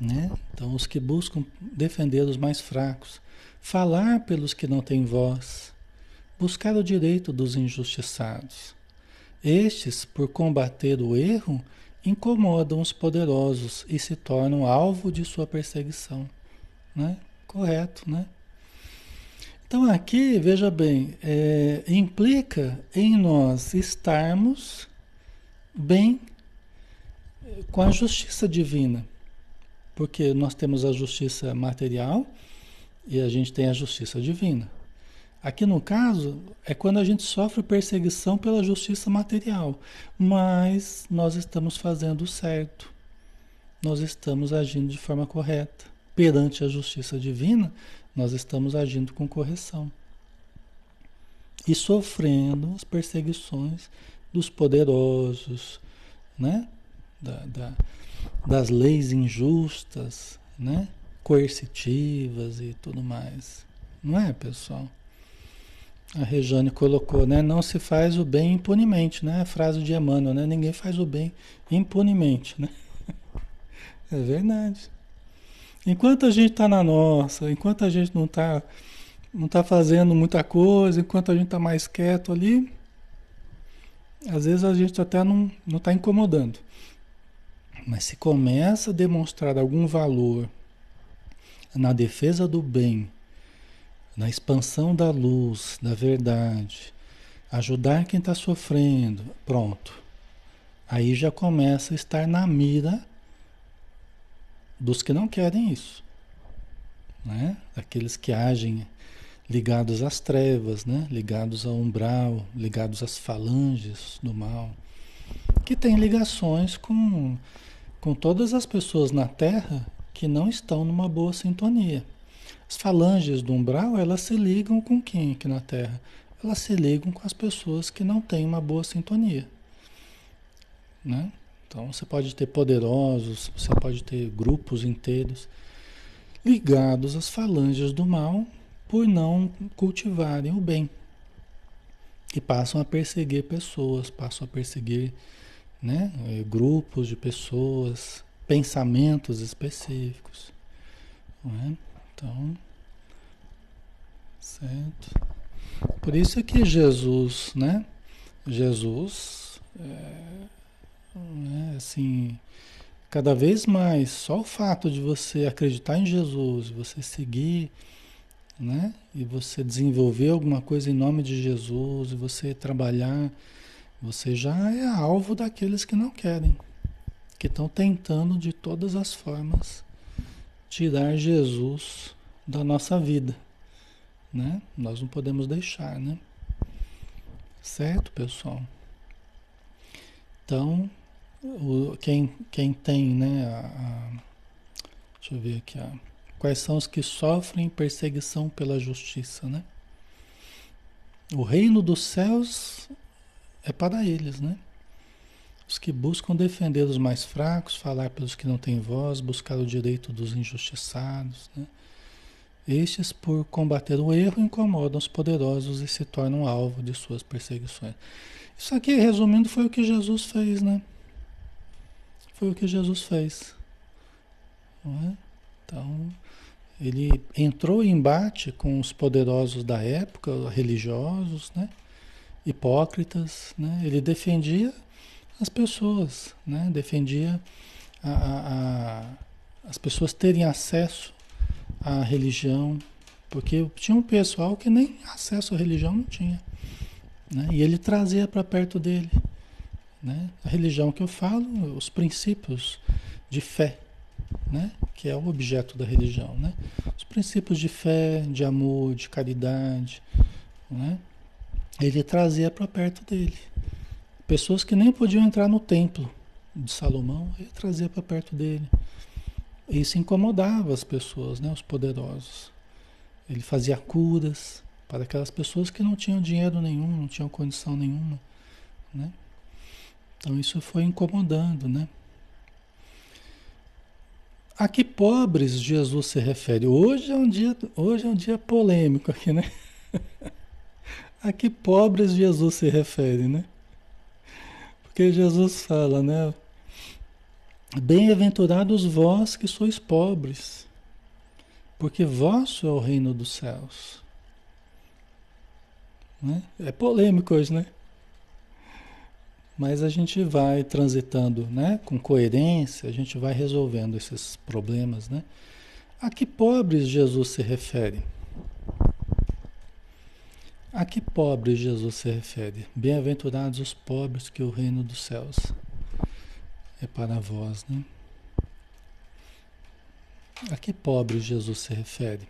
né? Então, os que buscam defender os mais fracos, falar pelos que não têm voz, buscar o direito dos injustiçados. Estes, por combater o erro, incomodam os poderosos e se tornam alvo de sua perseguição. Né? Correto, né? Então aqui, veja bem, é, implica em nós estarmos bem com a justiça divina. Porque nós temos a justiça material e a gente tem a justiça divina. Aqui no caso, é quando a gente sofre perseguição pela justiça material, mas nós estamos fazendo o certo, nós estamos agindo de forma correta. Perante a justiça divina, nós estamos agindo com correção e sofrendo as perseguições dos poderosos, né? Da, da, das leis injustas, né? coercitivas e tudo mais. Não é, pessoal? A Rejane colocou, né? Não se faz o bem impunemente, né? A frase de Emmanuel, né? Ninguém faz o bem impunemente, né? É verdade. Enquanto a gente está na nossa, enquanto a gente não está não tá fazendo muita coisa, enquanto a gente está mais quieto ali, às vezes a gente até não está incomodando. Mas se começa a demonstrar algum valor na defesa do bem, na expansão da luz, da verdade, ajudar quem está sofrendo, pronto. Aí já começa a estar na mira dos que não querem isso, né? Daqueles que agem ligados às trevas, né? Ligados ao umbral, ligados às falanges do mal, que tem ligações com com todas as pessoas na Terra que não estão numa boa sintonia. As falanges do umbral, elas se ligam com quem aqui na Terra? Elas se ligam com as pessoas que não têm uma boa sintonia. Né? Então você pode ter poderosos, você pode ter grupos inteiros ligados às falanges do mal por não cultivarem o bem. E passam a perseguir pessoas, passam a perseguir né, eh, grupos de pessoas, pensamentos específicos. É? Então, certo? Por isso é que Jesus, né? Jesus, é, é, assim, cada vez mais, só o fato de você acreditar em Jesus, você seguir, né? E você desenvolver alguma coisa em nome de Jesus, e você trabalhar, você já é alvo daqueles que não querem, que estão tentando de todas as formas tirar Jesus da nossa vida, né? Nós não podemos deixar, né? Certo, pessoal? Então, o, quem, quem tem, né? A, a, deixa eu ver aqui, a, quais são os que sofrem perseguição pela justiça, né? O reino dos céus é para eles, né? Os que buscam defender os mais fracos, falar pelos que não têm voz, buscar o direito dos injustiçados. Né? Estes, por combater o erro, incomodam os poderosos e se tornam alvo de suas perseguições. Isso aqui, resumindo, foi o que Jesus fez, né? Foi o que Jesus fez. É? Então, ele entrou em embate com os poderosos da época, religiosos, né? hipócritas. Né? Ele defendia as pessoas, né? defendia a, a, a, as pessoas terem acesso à religião, porque tinha um pessoal que nem acesso à religião não tinha. Né? E ele trazia para perto dele. Né? A religião que eu falo, os princípios de fé. Né? que é o objeto da religião. Né? Os princípios de fé, de amor, de caridade, né? ele trazia para perto dele. Pessoas que nem podiam entrar no templo de Salomão, ele trazia para perto dele. Isso incomodava as pessoas, né? os poderosos. Ele fazia curas para aquelas pessoas que não tinham dinheiro nenhum, não tinham condição nenhuma. Né? Então isso foi incomodando, né? A que pobres Jesus se refere? Hoje é um dia, hoje é um dia polêmico aqui, né? A que pobres Jesus se refere, né? Porque Jesus fala, né? Bem-aventurados vós que sois pobres, porque vosso é o reino dos céus. Né? É polêmico hoje, né? Mas a gente vai transitando né, com coerência, a gente vai resolvendo esses problemas. Né? A que pobres Jesus se refere? A que pobres Jesus se refere? Bem-aventurados os pobres, que o reino dos céus é para vós. Né? A que pobres Jesus se refere?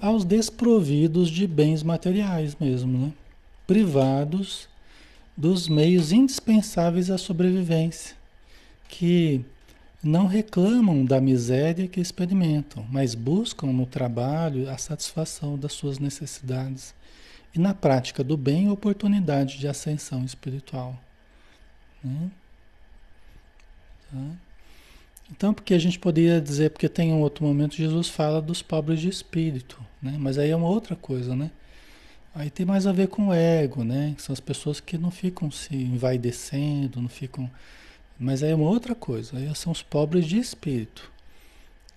Aos desprovidos de bens materiais mesmo, né? Privados dos meios indispensáveis à sobrevivência, que não reclamam da miséria que experimentam, mas buscam no trabalho a satisfação das suas necessidades e na prática do bem oportunidade de ascensão espiritual. Né? Tá? Então, porque a gente poderia dizer, porque tem um outro momento, Jesus fala dos pobres de espírito, né? mas aí é uma outra coisa, né? Aí tem mais a ver com o ego, né? São as pessoas que não ficam se envaidecendo, não ficam. Mas aí é uma outra coisa. Aí são os pobres de espírito.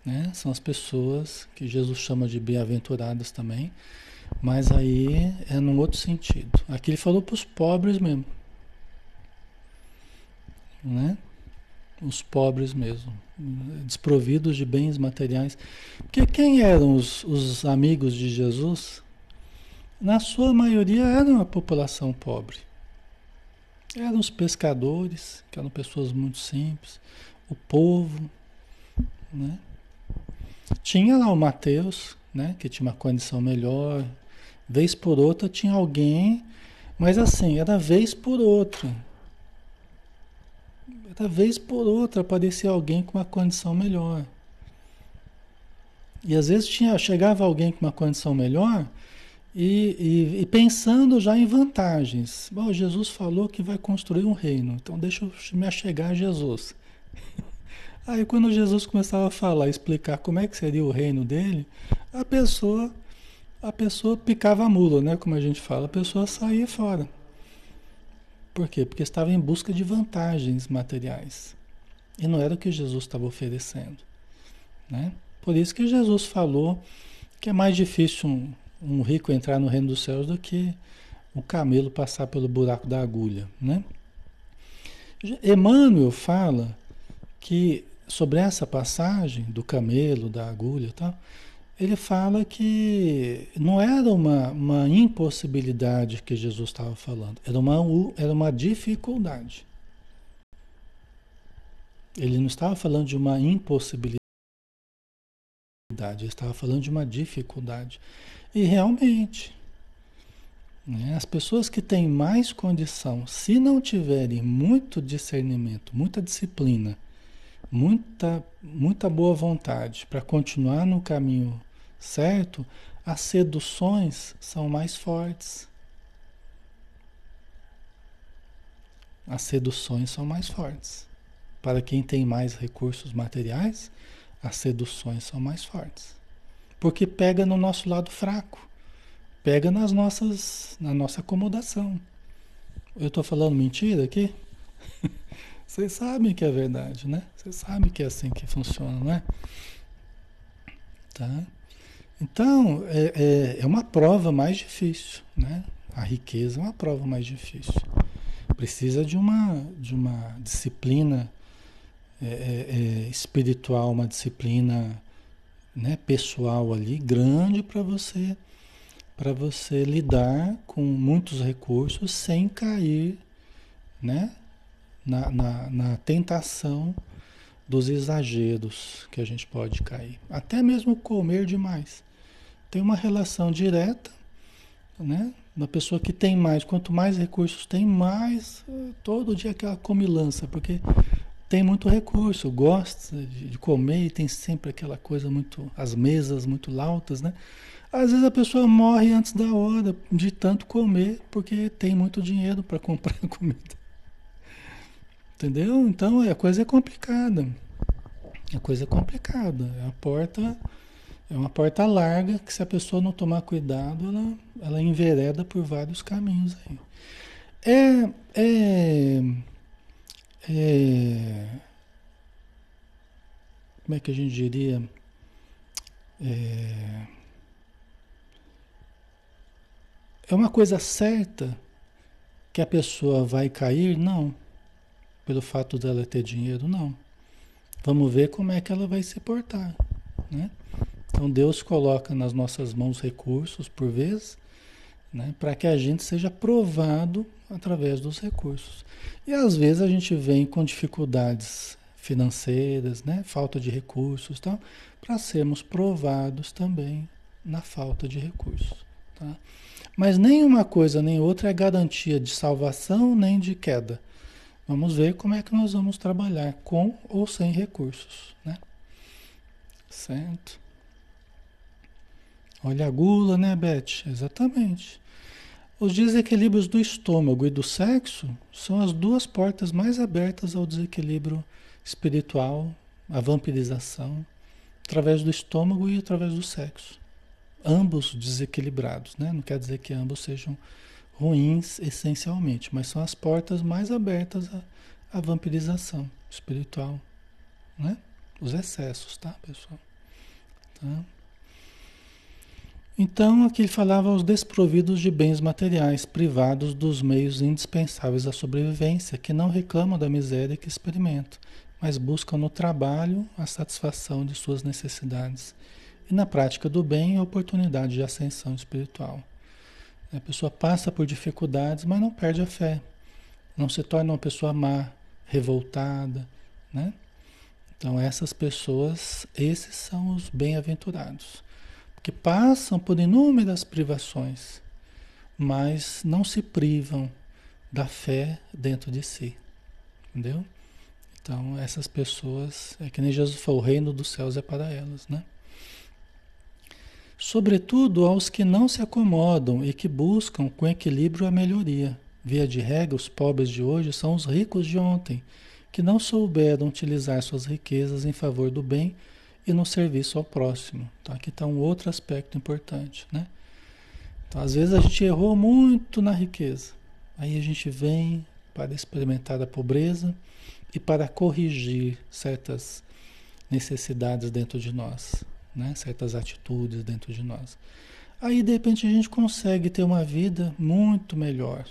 Né? São as pessoas que Jesus chama de bem-aventuradas também. Mas aí é num outro sentido. Aqui ele falou para os pobres mesmo. Né? Os pobres mesmo. Desprovidos de bens materiais. Porque quem eram os, os amigos de Jesus? Na sua maioria era uma população pobre. Eram os pescadores, que eram pessoas muito simples, o povo, né? Tinha lá o Mateus, né, que tinha uma condição melhor. Vez por outra tinha alguém, mas assim, era vez por outra. Era vez por outra aparecia alguém com uma condição melhor. E às vezes tinha, chegava alguém com uma condição melhor, e, e, e, pensando já em vantagens. Bom, Jesus falou que vai construir um reino, então deixa eu me achegar a Jesus. Aí quando Jesus começava a falar, explicar como é que seria o reino dele, a pessoa, a pessoa picava a mula, né? Como a gente fala, a pessoa saía fora. Por quê? Porque estava em busca de vantagens materiais. E não era o que Jesus estava oferecendo. Né? Por isso que Jesus falou que é mais difícil um rico entrar no reino dos céus do que o camelo passar pelo buraco da agulha, né? Emmanuel fala que sobre essa passagem do camelo, da agulha tal, ele fala que não era uma, uma impossibilidade que Jesus estava falando, era uma, era uma dificuldade. Ele não estava falando de uma impossibilidade, ele estava falando de uma dificuldade. E realmente, né, as pessoas que têm mais condição, se não tiverem muito discernimento, muita disciplina, muita, muita boa vontade para continuar no caminho certo, as seduções são mais fortes. As seduções são mais fortes. Para quem tem mais recursos materiais, as seduções são mais fortes. Porque pega no nosso lado fraco. Pega nas nossas, na nossa acomodação. Eu estou falando mentira aqui? Vocês sabem que é verdade, né? Vocês sabem que é assim que funciona, não é? Tá? Então, é, é, é, uma prova mais difícil, né? A riqueza é uma prova mais difícil. Precisa de uma, de uma disciplina é, é, é espiritual, uma disciplina né, pessoal ali grande para você para você lidar com muitos recursos sem cair, né, na, na, na tentação dos exageros que a gente pode cair. Até mesmo comer demais. Tem uma relação direta, né? Uma pessoa que tem mais, quanto mais recursos tem, mais eh, todo dia aquela comilança, porque tem muito recurso, gosta de comer e tem sempre aquela coisa muito, as mesas muito altas, né? Às vezes a pessoa morre antes da hora de tanto comer, porque tem muito dinheiro para comprar comida. Entendeu? Então a coisa é complicada. A coisa é complicada. É a porta é uma porta larga que se a pessoa não tomar cuidado, ela, ela envereda por vários caminhos aí. É, é, é como é que a gente diria? É, é uma coisa certa que a pessoa vai cair? Não pelo fato dela ter dinheiro, não. Vamos ver como é que ela vai se portar, né? Então Deus coloca nas nossas mãos recursos por vezes, né, para que a gente seja provado através dos recursos. E às vezes a gente vem com dificuldades financeiras, né, falta de recursos, tal, para sermos provados também na falta de recursos, tá? Mas nem uma coisa nem outra é garantia de salvação nem de queda. Vamos ver como é que nós vamos trabalhar com ou sem recursos, né? Certo? Olha a gula, né, Beth? Exatamente. Os desequilíbrios do estômago e do sexo são as duas portas mais abertas ao desequilíbrio espiritual, à vampirização, através do estômago e através do sexo. Ambos desequilibrados, né? Não quer dizer que ambos sejam ruins essencialmente, mas são as portas mais abertas à, à vampirização espiritual, né? Os excessos, tá, pessoal? Tá? Então, aqui ele falava aos desprovidos de bens materiais, privados dos meios indispensáveis à sobrevivência, que não reclamam da miséria que experimentam, mas buscam no trabalho a satisfação de suas necessidades e na prática do bem a oportunidade de ascensão espiritual. A pessoa passa por dificuldades, mas não perde a fé. Não se torna uma pessoa má, revoltada, né? Então essas pessoas, esses são os bem-aventurados, que passam por inúmeras privações, mas não se privam da fé dentro de si. Entendeu? Então essas pessoas, é que nem Jesus falou, o reino dos céus é para elas, né? sobretudo aos que não se acomodam e que buscam com equilíbrio a melhoria. Via de regra, os pobres de hoje são os ricos de ontem, que não souberam utilizar suas riquezas em favor do bem e no serviço ao próximo. Então, aqui está um outro aspecto importante. Né? Então, às vezes a gente errou muito na riqueza. Aí a gente vem para experimentar a pobreza e para corrigir certas necessidades dentro de nós né? certas atitudes dentro de nós. Aí de repente a gente consegue ter uma vida muito melhor.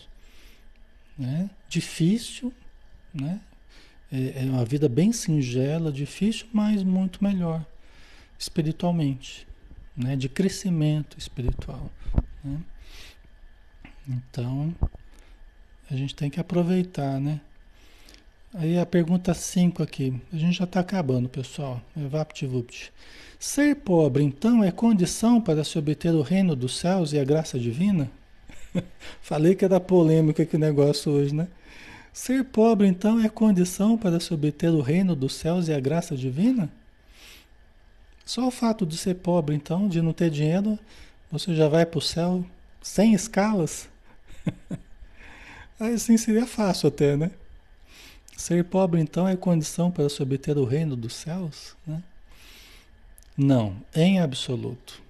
Né? Difícil, né? É, é uma vida bem singela, difícil, mas muito melhor espiritualmente, né? de crescimento espiritual. Né? Então, a gente tem que aproveitar, né? Aí a pergunta 5 aqui, a gente já está acabando, pessoal. É VaptVupt. Ser pobre, então, é condição para se obter o reino dos céus e a graça divina? Falei que era polêmica que negócio hoje, né? Ser pobre, então, é condição para se obter o reino dos céus e a graça divina? Só o fato de ser pobre, então, de não ter dinheiro, você já vai para o céu sem escalas? Aí sim seria fácil até, né? Ser pobre, então, é condição para se obter o reino dos céus? Né? Não, em absoluto.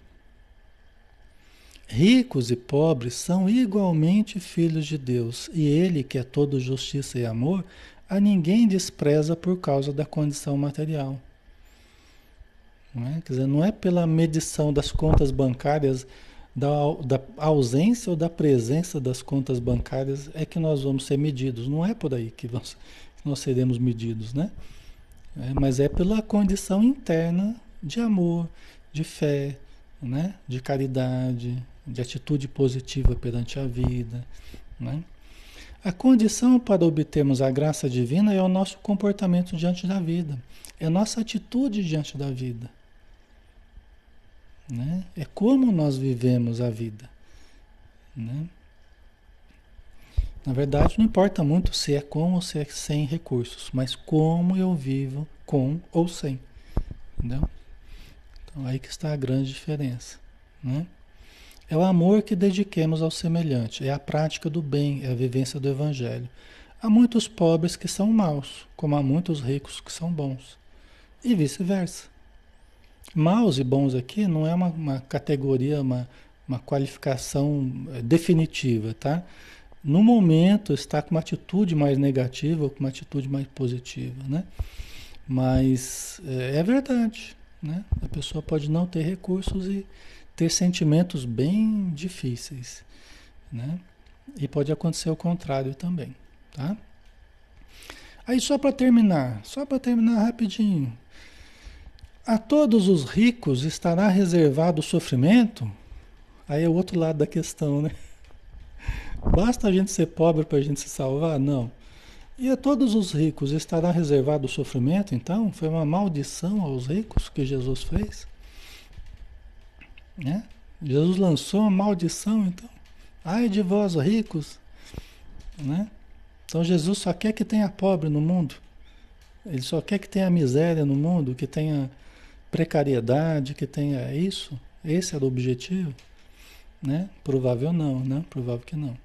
Ricos e pobres são igualmente filhos de Deus, e Ele, que é todo justiça e amor, a ninguém despreza por causa da condição material. Não é? Quer dizer, não é pela medição das contas bancárias, da, da ausência ou da presença das contas bancárias é que nós vamos ser medidos. Não é por aí que nós seremos medidos, né? É, mas é pela condição interna de amor, de fé, né? de caridade, de atitude positiva perante a vida. Né? A condição para obtermos a graça divina é o nosso comportamento diante da vida, é a nossa atitude diante da vida. Né? É como nós vivemos a vida. Né? Na verdade, não importa muito se é com ou se é sem recursos, mas como eu vivo com ou sem. Entendeu? Então, aí que está a grande diferença. Né? É o amor que dediquemos ao semelhante, é a prática do bem, é a vivência do Evangelho. Há muitos pobres que são maus, como há muitos ricos que são bons. E vice-versa. Maus e bons aqui não é uma, uma categoria, uma, uma qualificação eh, definitiva, tá? No momento está com uma atitude mais negativa ou com uma atitude mais positiva, né? Mas é, é verdade, né? A pessoa pode não ter recursos e ter sentimentos bem difíceis, né? E pode acontecer o contrário também, tá? Aí só para terminar, só para terminar rapidinho. A todos os ricos estará reservado o sofrimento? Aí é o outro lado da questão, né? Basta a gente ser pobre para a gente se salvar? Não. E a todos os ricos estará reservado o sofrimento, então? Foi uma maldição aos ricos que Jesus fez? Né? Jesus lançou uma maldição, então. Ai de vós, ricos. Né? Então Jesus só quer que tenha pobre no mundo. Ele só quer que tenha miséria no mundo, que tenha precariedade, que tenha isso. Esse era o objetivo. Né? Provável não, né? Provável que não.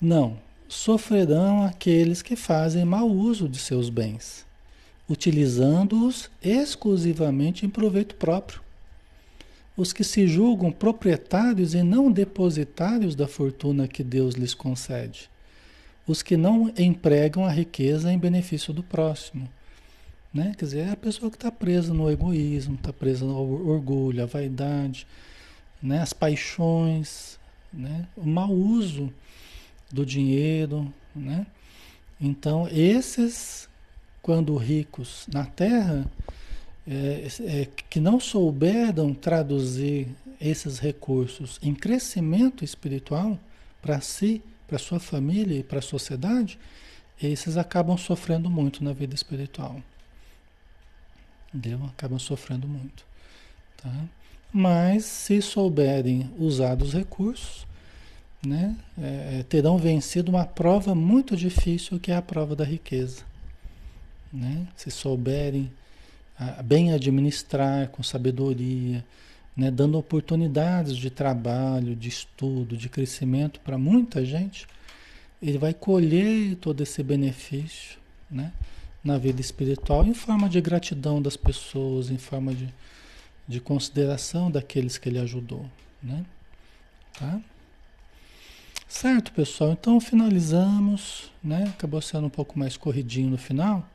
Não, sofrerão aqueles que fazem mau uso de seus bens, utilizando-os exclusivamente em proveito próprio. Os que se julgam proprietários e não depositários da fortuna que Deus lhes concede. Os que não empregam a riqueza em benefício do próximo. Né? Quer dizer, é a pessoa que está presa no egoísmo, está presa no orgulho, a vaidade, né? as paixões, né? o mau uso do dinheiro, né? Então, esses, quando ricos na terra, é, é, que não souberam traduzir esses recursos em crescimento espiritual para si, para sua família e para a sociedade, esses acabam sofrendo muito na vida espiritual. Entendeu? Acabam sofrendo muito. Tá? Mas se souberem usar os recursos, né, é, é, terão vencido uma prova muito difícil que é a prova da riqueza. Né? Se souberem bem administrar com sabedoria, né, dando oportunidades de trabalho, de estudo, de crescimento para muita gente, ele vai colher todo esse benefício né, na vida espiritual em forma de gratidão das pessoas, em forma de, de consideração daqueles que ele ajudou. Né? Tá? Certo, pessoal? Então finalizamos, né? Acabou sendo um pouco mais corridinho no final,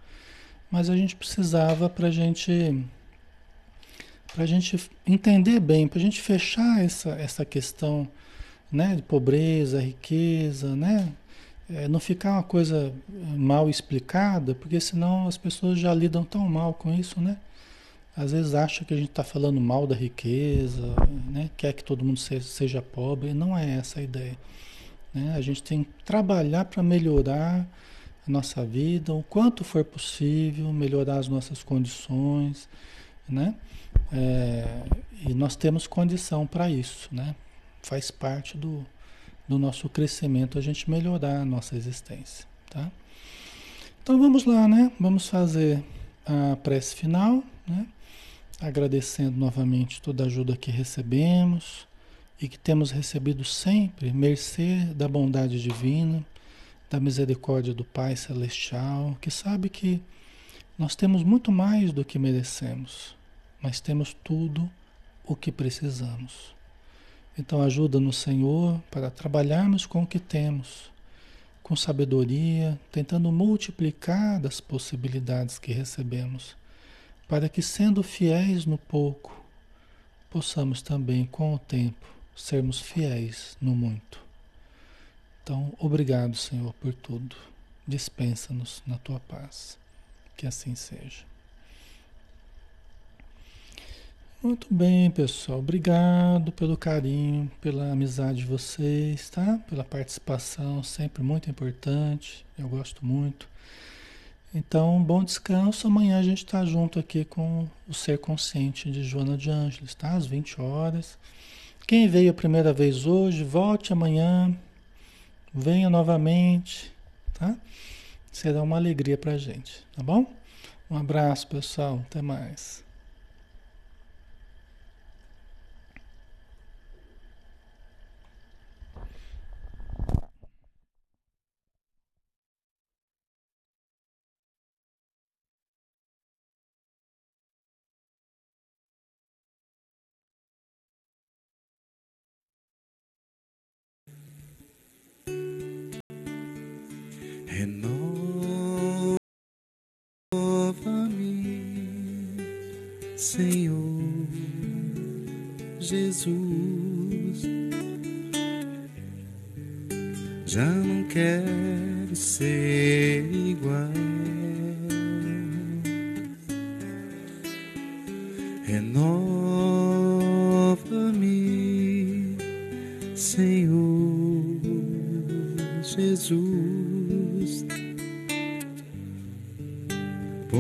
mas a gente precisava para gente para gente entender bem, para a gente fechar essa, essa questão né, de pobreza, riqueza, né? É, não ficar uma coisa mal explicada, porque senão as pessoas já lidam tão mal com isso, né? Às vezes acham que a gente está falando mal da riqueza, né? quer que todo mundo seja, seja pobre, não é essa a ideia. Né? A gente tem que trabalhar para melhorar a nossa vida, o quanto for possível, melhorar as nossas condições, né? É, e nós temos condição para isso, né? Faz parte do, do nosso crescimento a gente melhorar a nossa existência, tá? Então vamos lá, né? Vamos fazer a prece final, né? Agradecendo novamente toda a ajuda que recebemos e que temos recebido sempre mercê da bondade divina, da misericórdia do Pai Celestial, que sabe que nós temos muito mais do que merecemos, mas temos tudo o que precisamos. Então ajuda-nos, Senhor, para trabalharmos com o que temos, com sabedoria, tentando multiplicar as possibilidades que recebemos, para que, sendo fiéis no pouco, possamos também, com o tempo, sermos fiéis no muito. Então, obrigado, Senhor, por tudo. Dispensa-nos na tua paz. Que assim seja. Muito bem, pessoal. Obrigado pelo carinho, pela amizade de vocês, tá? Pela participação, sempre muito importante. Eu gosto muito. Então, bom descanso. Amanhã a gente está junto aqui com o Ser Consciente de Joana de Ângeles, tá? Às 20 horas. Quem veio a primeira vez hoje, volte amanhã. Venha novamente, tá? Será uma alegria pra gente, tá bom? Um abraço, pessoal. Até mais. Renova-me, Senhor Jesus. Já não quero ser igual. Renova-me, Senhor Jesus.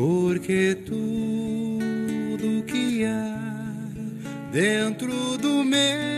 porque tudo que há dentro do meu